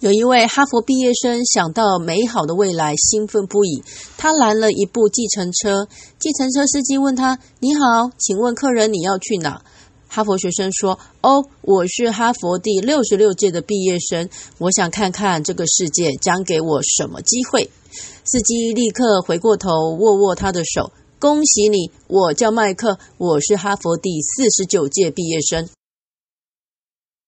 有一位哈佛毕业生想到美好的未来，兴奋不已。他拦了一部计程车，计程车司机问他：你好，请问客人你要去哪？哈佛学生说：哦，我是哈佛第六十六届的毕业生。我想看看这个世界将给我什么机会。司机立刻回过头，握握他的手：恭喜你，我叫麦克，我是哈佛第四十九届毕业生。